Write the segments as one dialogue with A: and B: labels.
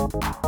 A: Thank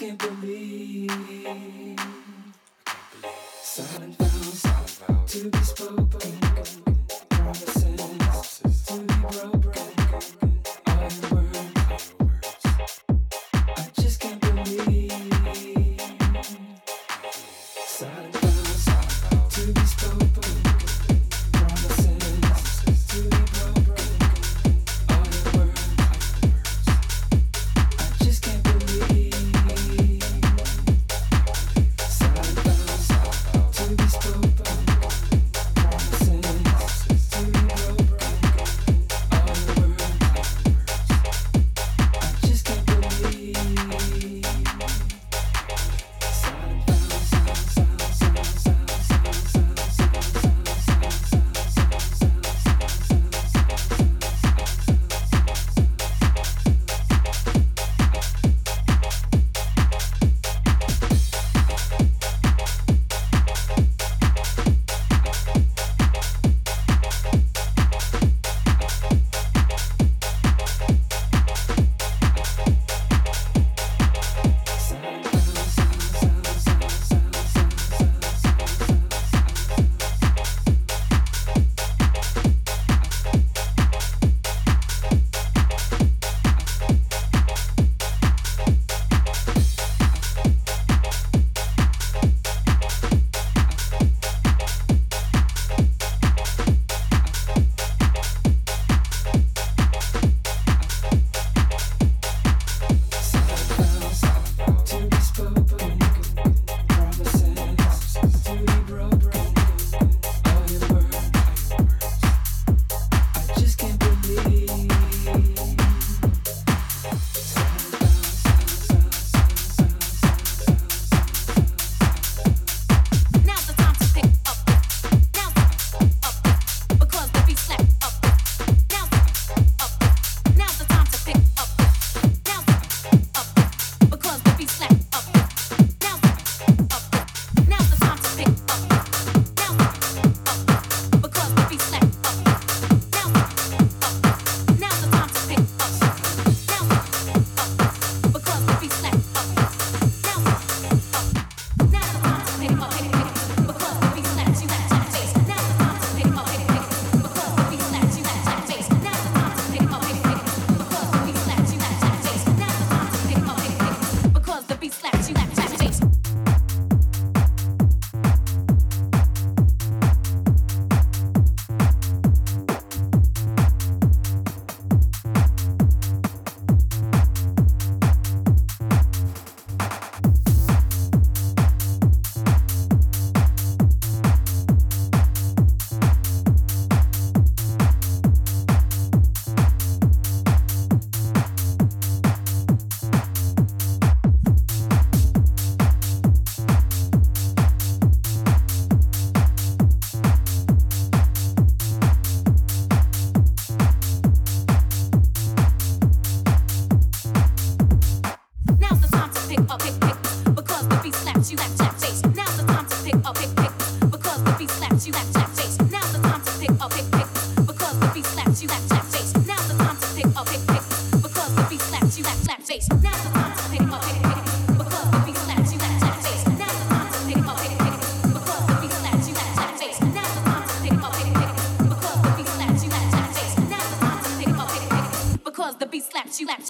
A: be spoken,
B: slaps you, slap,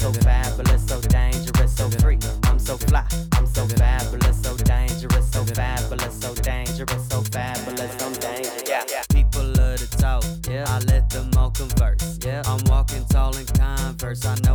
C: so fabulous, so dangerous, so free. I'm so fly, I'm so fabulous, so dangerous, so fabulous, so dangerous, so fabulous, I'm dangerous. Yeah, people love to talk. Yeah, I let them all converse. Yeah, I'm walking tall in converse. I know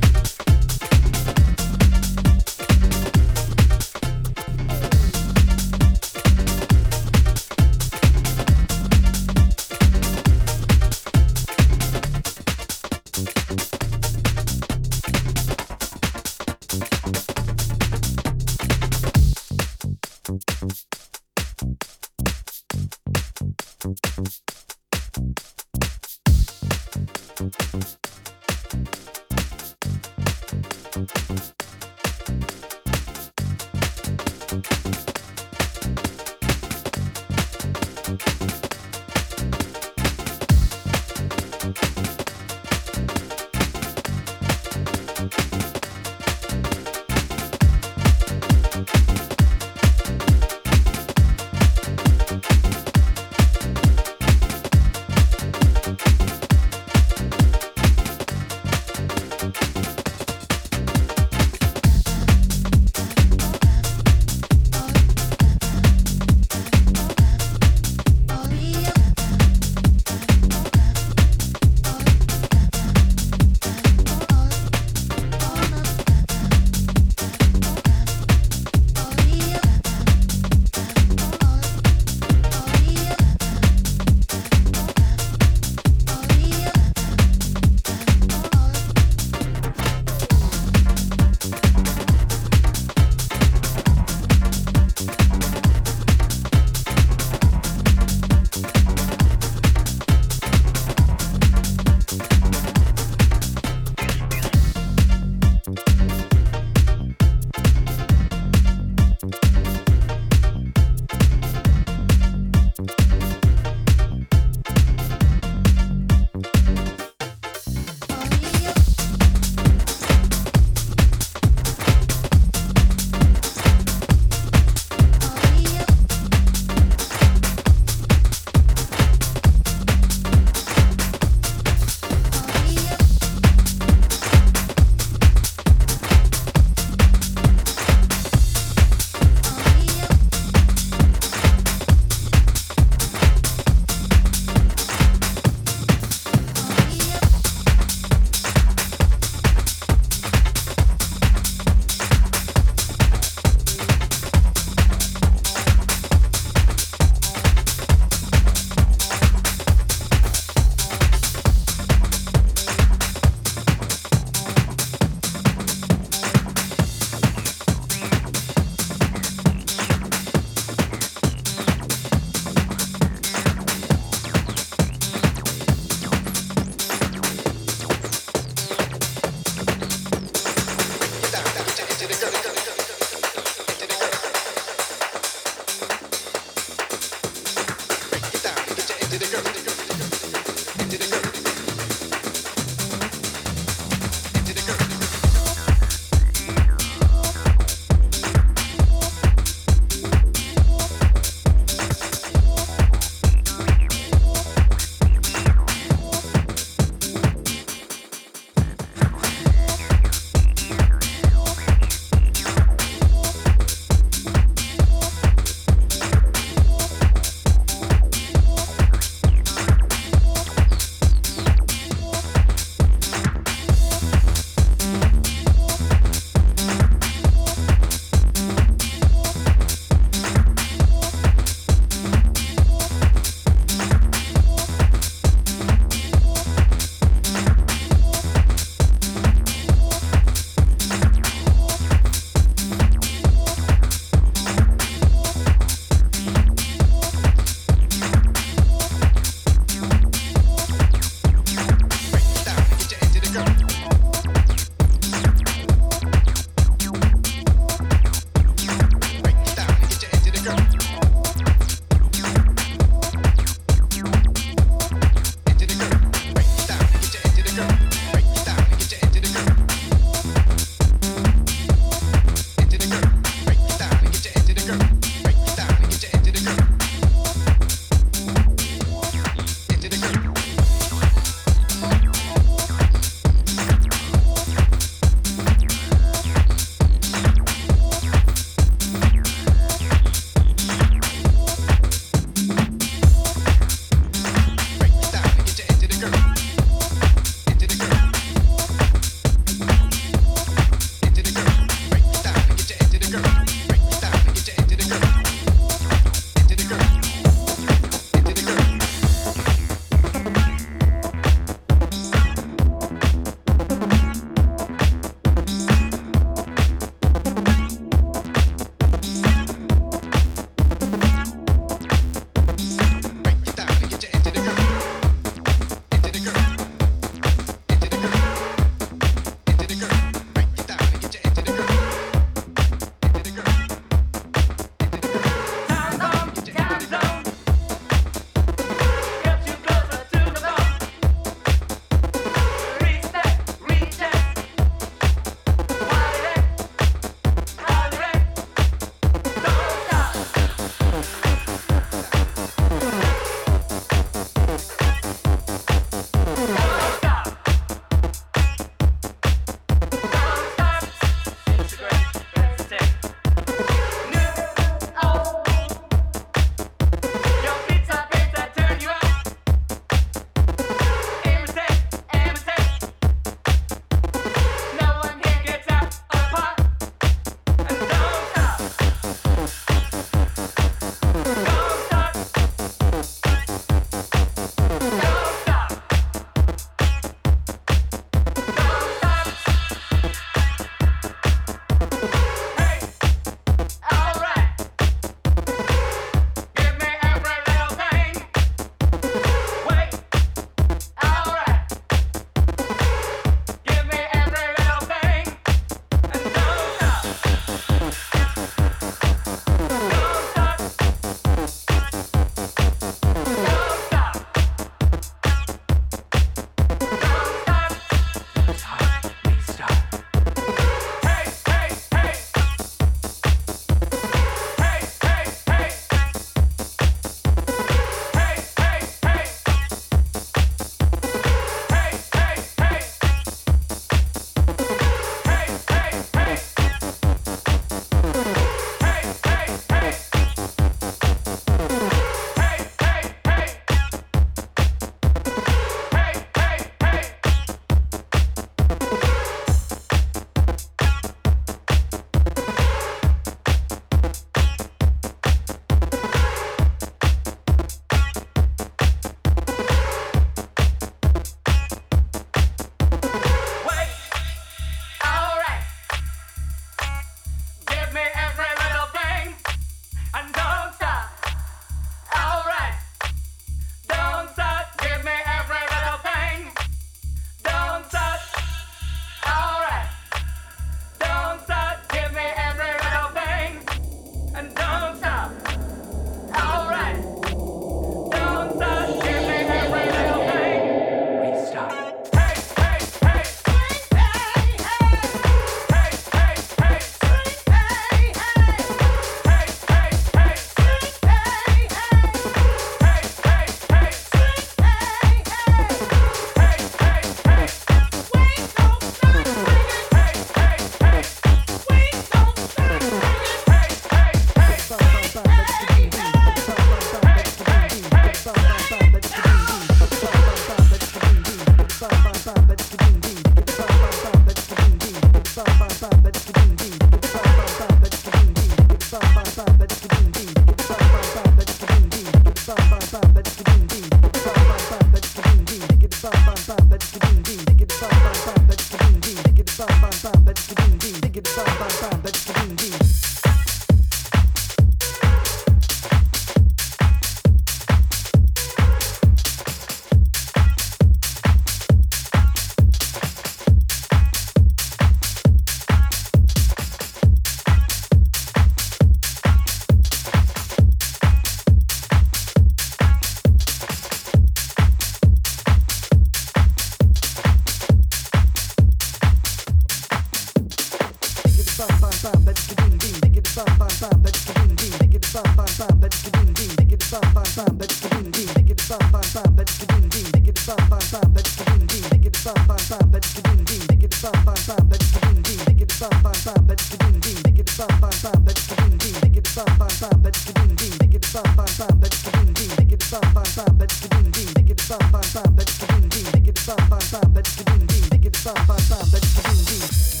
D: Bum, bum, bum, but it's a ding ding.